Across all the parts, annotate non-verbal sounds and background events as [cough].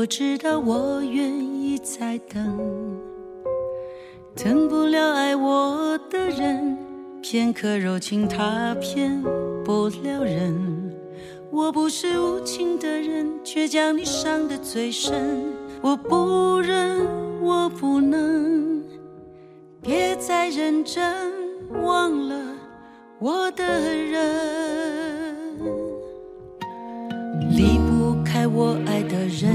我知道我愿意再等，等不了爱我的人，片刻柔情他骗不了人。我不是无情的人，却将你伤得最深。我不忍，我不能，别再认真，忘了我的人。离不开我爱的人，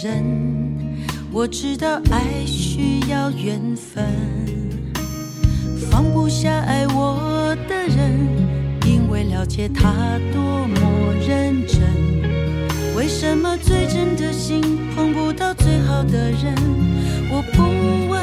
人我知道爱需要缘分，放不下爱我的人，因为了解他多么认真。为什么最真的心碰不到最好的人？我不问，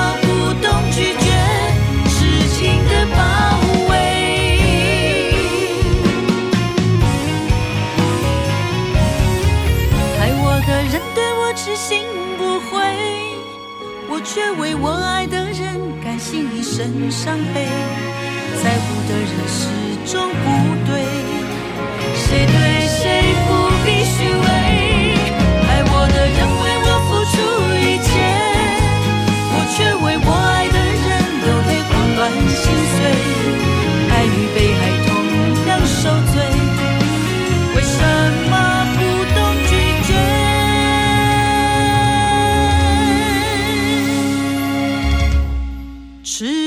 却为我爱的人甘心一生伤悲，在乎的人始终不对，谁对谁不 Tschüss.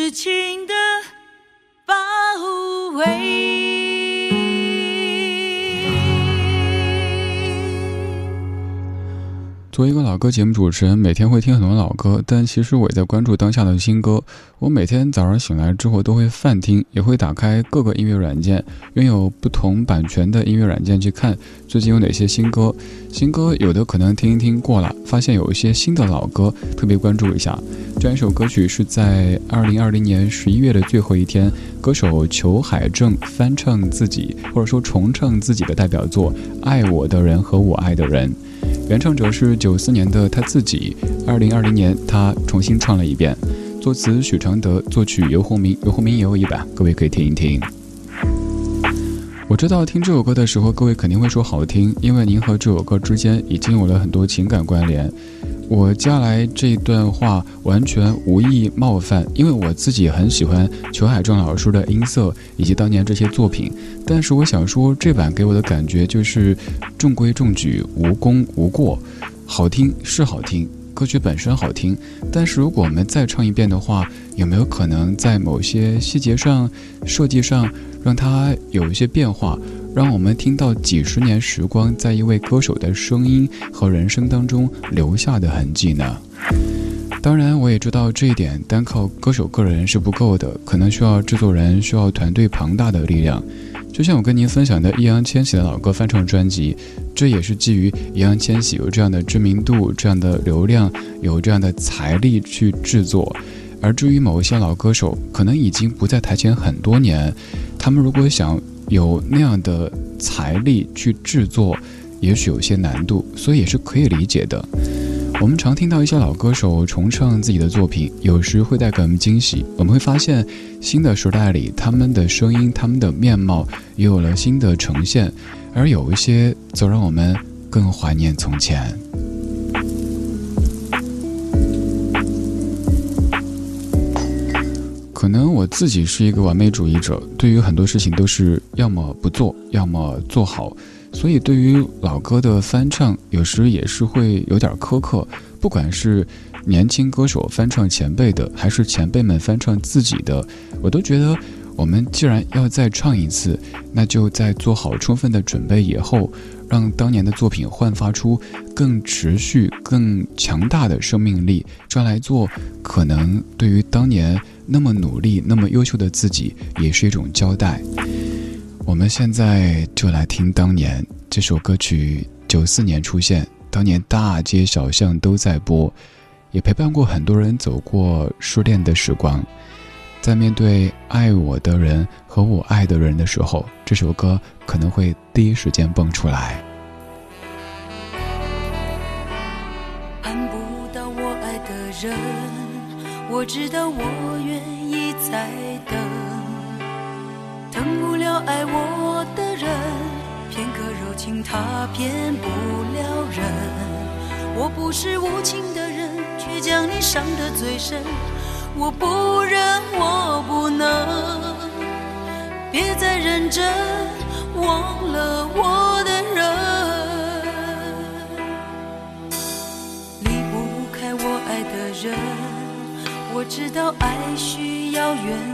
作为一个老歌节目主持人，每天会听很多老歌，但其实我也在关注当下的新歌。我每天早上醒来之后都会泛听，也会打开各个音乐软件，拥有不同版权的音乐软件去看最近有哪些新歌。新歌有的可能听一听过了，发现有一些新的老歌，特别关注一下。这样一首歌曲是在二零二零年十一月的最后一天，歌手裘海正翻唱自己或者说重唱自己的代表作《爱我的人和我爱的人》。原唱者是九四年的他自己，二零二零年他重新唱了一遍。作词许常德，作曲游鸿明，游鸿明也有一版，各位可以听一听。我知道听这首歌的时候，各位肯定会说好听，因为您和这首歌之间已经有了很多情感关联。我接下来这段话完全无意冒犯，因为我自己很喜欢裘海正老师的音色以及当年这些作品。但是我想说，这版给我的感觉就是中规中矩，无功无过，好听是好听。歌曲本身好听，但是如果我们再唱一遍的话，有没有可能在某些细节上、设计上让它有一些变化，让我们听到几十年时光在一位歌手的声音和人生当中留下的痕迹呢？当然，我也知道这一点单靠歌手个人是不够的，可能需要制作人、需要团队庞大的力量。就像我跟您分享的易烊千玺的老歌翻唱专辑，这也是基于易烊千玺有这样的知名度、这样的流量、有这样的财力去制作。而至于某一些老歌手，可能已经不在台前很多年，他们如果想有那样的财力去制作，也许有些难度，所以也是可以理解的。我们常听到一些老歌手重唱自己的作品，有时会带给我们惊喜。我们会发现，新的时代里，他们的声音、他们的面貌也有了新的呈现，而有一些则让我们更怀念从前。可能我自己是一个完美主义者，对于很多事情都是要么不做，要么做好。所以，对于老歌的翻唱，有时也是会有点苛刻。不管是年轻歌手翻唱前辈的，还是前辈们翻唱自己的，我都觉得，我们既然要再唱一次，那就在做好充分的准备以后，让当年的作品焕发出更持续、更强大的生命力，这样来做，可能对于当年那么努力、那么优秀的自己，也是一种交代。我们现在就来听当年这首歌曲，九四年出现，当年大街小巷都在播，也陪伴过很多人走过失恋的时光。在面对爱我的人和我爱的人的时候，这首歌可能会第一时间蹦出来。盼不到我爱的人，我知道我愿意再等。等不了爱我的人，片刻柔情他骗不了人。我不是无情的人，却将你伤得最深。我不忍，我不能，别再认真忘了我的人。离不开我爱的人，我知道爱需要缘。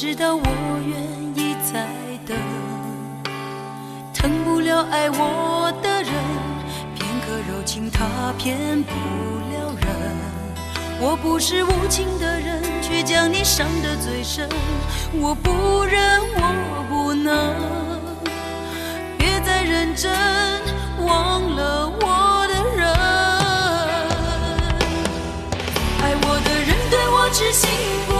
知道我愿意再等，疼不了爱我的人，片刻柔情他骗不了人。我不是无情的人，却将你伤得最深。我不忍，我不能，别再认真忘了我的人。爱我的人对我痴心不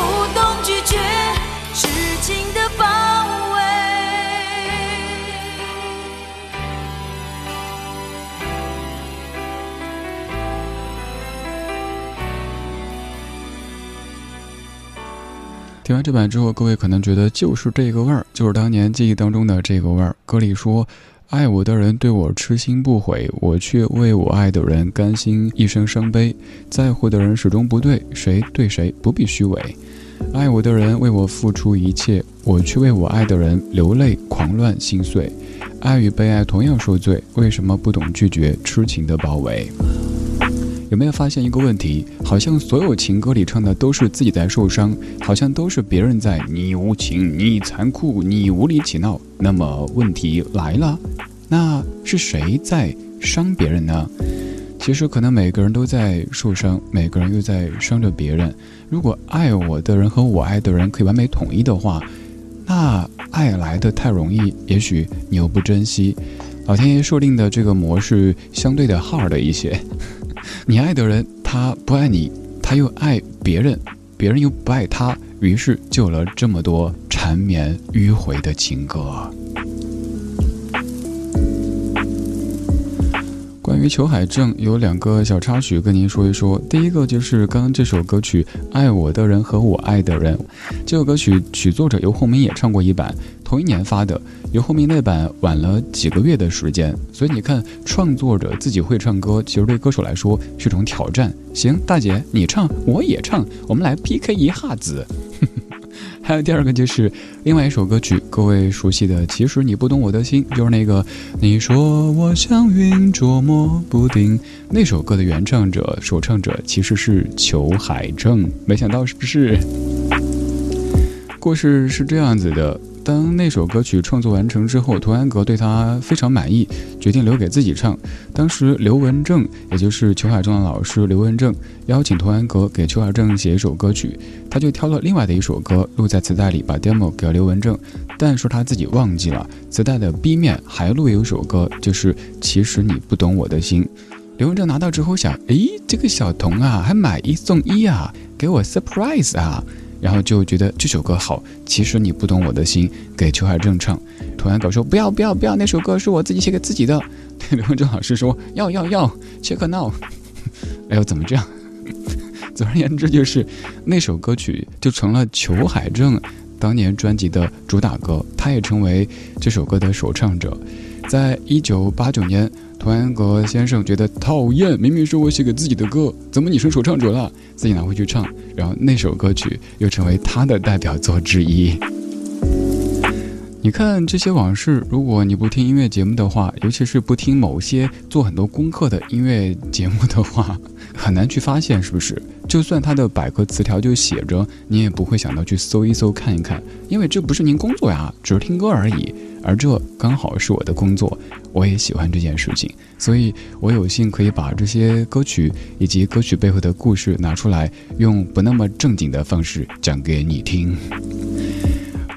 听完这版之后，各位可能觉得就是这个味儿，就是当年记忆当中的这个味儿。歌里说：“爱我的人对我痴心不悔，我却为我爱的人甘心一生伤悲。在乎的人始终不对，谁对谁不必虚伪。爱我的人为我付出一切，我却为我爱的人流泪狂乱心碎。爱与被爱同样受罪，为什么不懂拒绝痴情的包围？”有没有发现一个问题？好像所有情歌里唱的都是自己在受伤，好像都是别人在你无情、你残酷、你无理取闹。那么问题来了，那是谁在伤别人呢？其实可能每个人都在受伤，每个人又在伤着别人。如果爱我的人和我爱的人可以完美统一的话，那爱来的太容易，也许你又不珍惜。老天爷设定的这个模式相对的 hard 一些。你爱的人，他不爱你，他又爱别人，别人又不爱他，于是就有了这么多缠绵迂回的情歌。关于裘海正有两个小插曲跟您说一说。第一个就是刚刚这首歌曲《爱我的人和我爱的人》，这首歌曲曲作者游鸿明也唱过一版，同一年发的。游鸿明那版晚了几个月的时间，所以你看，创作者自己会唱歌，其实对歌手来说是一种挑战。行，大姐你唱，我也唱，我们来 PK 一下子。还有第二个就是另外一首歌曲，各位熟悉的。其实你不懂我的心，就是那个你说我像云捉摸不定那首歌的原唱者、首唱者其实是裘海正。没想到是不是？故事是这样子的。当那首歌曲创作完成之后，童安格对他非常满意，决定留给自己唱。当时刘文正，也就是裘海正的老师刘文正，邀请童安格给裘海正写一首歌曲，他就挑了另外的一首歌录在磁带里，把 demo 给了刘文正。但说他自己忘记了，磁带的 B 面还录有一首歌，就是《其实你不懂我的心》。刘文正拿到之后想，诶，这个小童啊，还买一送一啊，给我 surprise 啊！然后就觉得这首歌好，其实你不懂我的心，给裘海正唱。童安格说不要不要不要，那首歌是我自己写给自己的。对 [laughs] 刘文正老师说要要要，切克闹。[laughs] 哎呦，怎么这样？[laughs] 总而言之，就是那首歌曲就成了裘海正当年专辑的主打歌，他也成为这首歌的首唱者。在一九八九年。童安格先生觉得讨厌，明明是我写给自己的歌，怎么你成首唱者了？自己拿回去唱，然后那首歌曲又成为他的代表作之一。你看这些往事，如果你不听音乐节目的话，尤其是不听某些做很多功课的音乐节目的话，很难去发现，是不是？就算他的百科词条就写着，你也不会想到去搜一搜看一看，因为这不是您工作呀，只是听歌而已。而这刚好是我的工作，我也喜欢这件事情，所以我有幸可以把这些歌曲以及歌曲背后的故事拿出来，用不那么正经的方式讲给你听。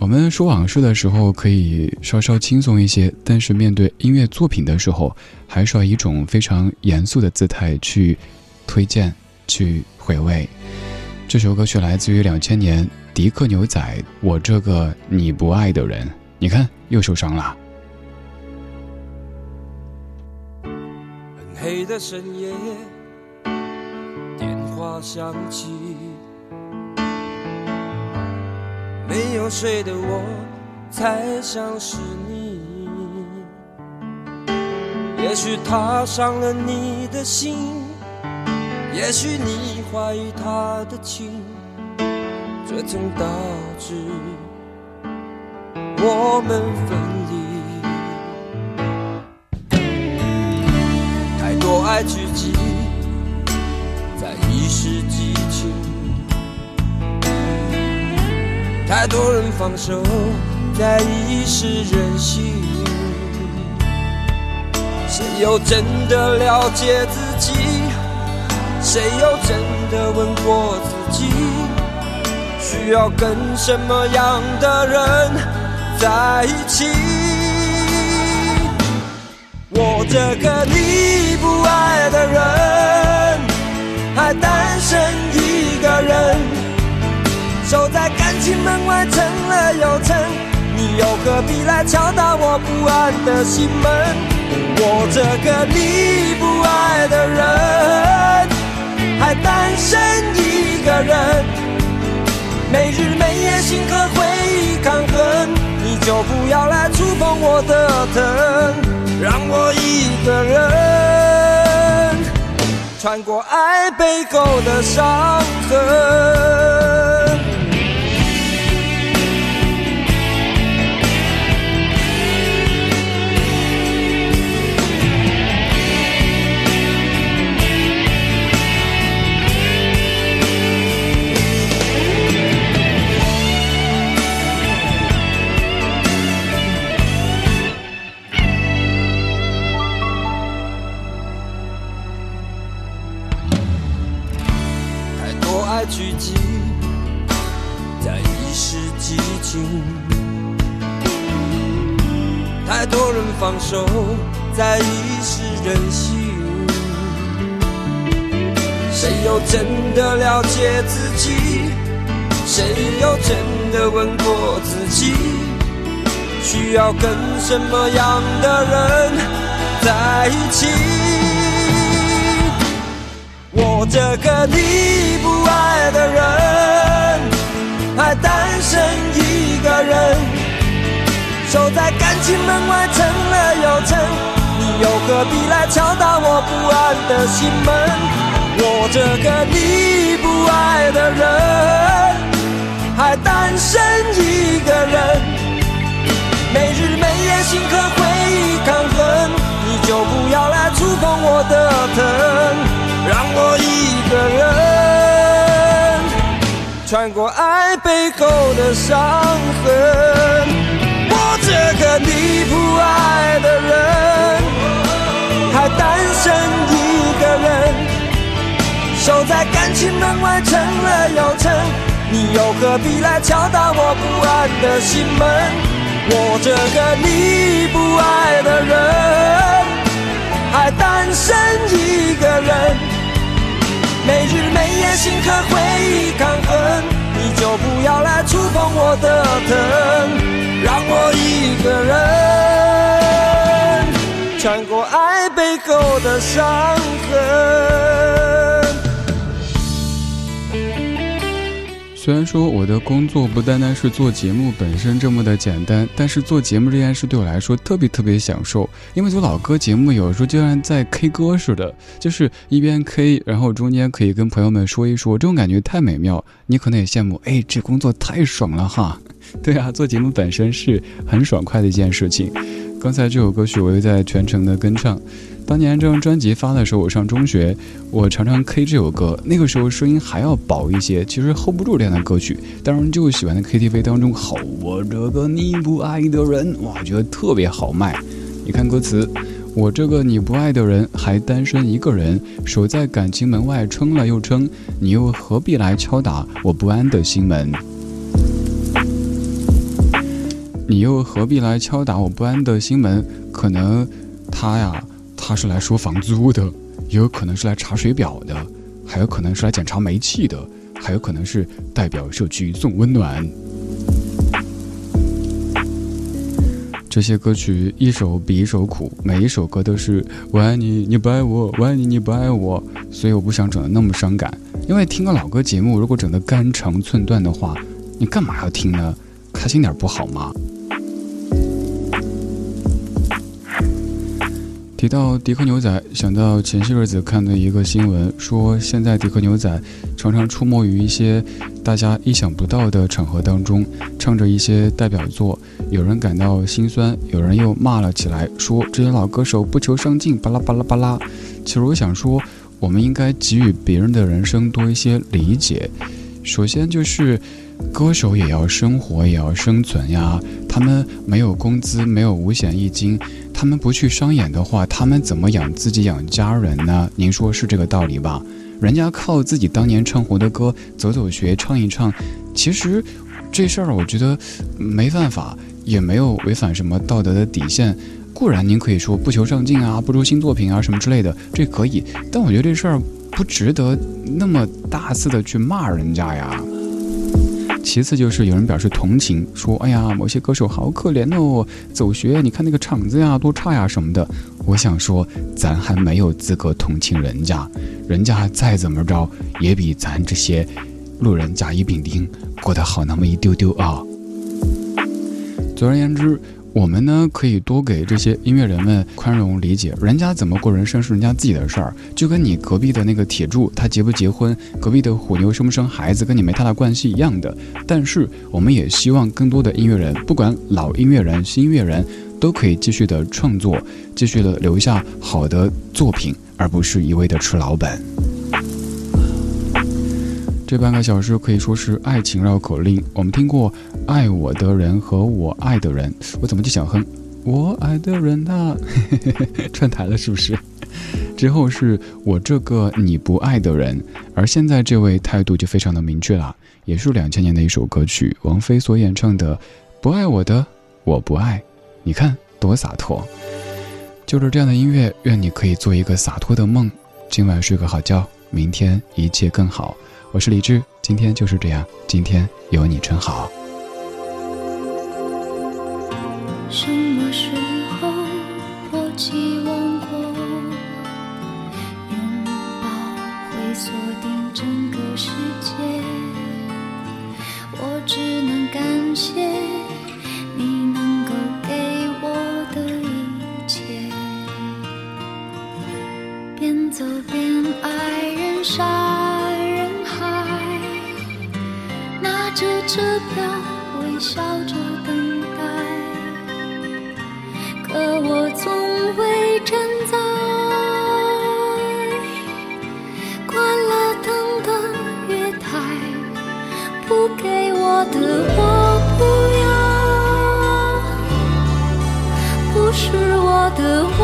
我们说往事的时候可以稍稍轻松一些，但是面对音乐作品的时候，还是要以一种非常严肃的姿态去推荐、去回味。这首歌曲来自于两千年迪克牛仔《我这个你不爱的人》，你看又受伤了黑。的深夜，电话响起，没有睡的我，才想是你。也许他伤了你的心，也许你怀疑他的情，这曾导致我们分离。太多爱聚集在一时激情，太多人放手在一时任性。谁又真的了解自己？谁又真的问过自己？需要跟什么样的人在一起？我这个你不爱的人，还单身一个人，守在感情门外撑了又撑，你又何必来敲打我不安的心门？我这个你不爱的人，还单身一个人，没日没夜心和回忆抗衡，你就不要来触碰我的疼，让我一个人穿过爱背后的伤痕。多爱聚集在一时激情，太多人放手在一时任性。谁又真的了解自己？谁又真的问过自己？需要跟什么样的人在一起？我这个你不爱的人，还单身一个人，守在感情门外撑了又撑，你又何必来敲打我不安的心门？我这个你不爱的人，还单身一个人，的人穿过爱背后的伤痕。我这个你不爱的人，还单身一个人，守在感情门外撑了又撑，你又何必来敲打我不安的心门？我这个你不爱的人，还单身一个人。每日每夜心和回忆抗衡，你就不要来触碰我的疼，让我一个人穿过爱背后的伤痕。虽然说我的工作不单单是做节目本身这么的简单，但是做节目这件事对我来说特别特别享受。因为做老歌节目有时候就像在 K 歌似的，就是一边 K，然后中间可以跟朋友们说一说，这种感觉太美妙。你可能也羡慕，哎，这工作太爽了哈。[laughs] 对啊，做节目本身是很爽快的一件事情。刚才这首歌曲我又在全程的跟唱。当年这张专辑发的时候，我上中学，我常常 K 这首歌。那个时候声音还要薄一些，其实 hold 不住这样的歌曲。当然就喜欢在 KTV 当中吼我这个你不爱的人，哇，觉得特别豪迈。你看歌词，我这个你不爱的人还单身一个人，守在感情门外撑了又撑，你又何必来敲打我不安的心门？你又何必来敲打我不安的心门？可能他呀。他是来收房租的，也有可能是来查水表的，还有可能是来检查煤气的，还有可能是代表社区送温暖。这些歌曲一首比一首苦，每一首歌都是我爱你你不爱我，我爱你你不爱我，所以我不想整的那么伤感。因为听个老歌节目，如果整的肝肠寸断的话，你干嘛要听呢？开心点不好吗？提到迪克牛仔，想到前些日子看的一个新闻，说现在迪克牛仔常常出没于一些大家意想不到的场合当中，唱着一些代表作，有人感到心酸，有人又骂了起来，说这些老歌手不求上进，巴拉巴拉巴拉。其实我想说，我们应该给予别人的人生多一些理解。首先就是。歌手也要生活，也要生存呀。他们没有工资，没有五险一金，他们不去商演的话，他们怎么养自己、养家人呢？您说是这个道理吧？人家靠自己当年唱红的歌走走学，唱一唱。其实这事儿我觉得没犯法，也没有违反什么道德的底线。固然您可以说不求上进啊，不出新作品啊什么之类的，这可以。但我觉得这事儿不值得那么大肆的去骂人家呀。其次就是有人表示同情，说：“哎呀，某些歌手好可怜哦，走学，你看那个场子呀，多差呀什么的。”我想说，咱还没有资格同情人家，人家再怎么着也比咱这些路人甲乙丙丁过得好那么一丢丢啊。总而言之。我们呢，可以多给这些音乐人们宽容理解，人家怎么过人生是人家自己的事儿，就跟你隔壁的那个铁柱他结不结婚，隔壁的虎牛生不生孩子，跟你没太大关系一样的。但是，我们也希望更多的音乐人，不管老音乐人、新音乐人，都可以继续的创作，继续的留下好的作品，而不是一味的吃老本。这半个小时可以说是爱情绕口令。我们听过“爱我的人和我爱的人”，我怎么就想哼“我爱的人呐”，[laughs] 串台了是不是？之后是我这个你不爱的人，而现在这位态度就非常的明确了，也是两千年的一首歌曲，王菲所演唱的《不爱我的我不爱》，你看多洒脱。就是这样的音乐，愿你可以做一个洒脱的梦，今晚睡个好觉，明天一切更好。我是李志，今天就是这样，今天有你真好。的我不要不是我的我。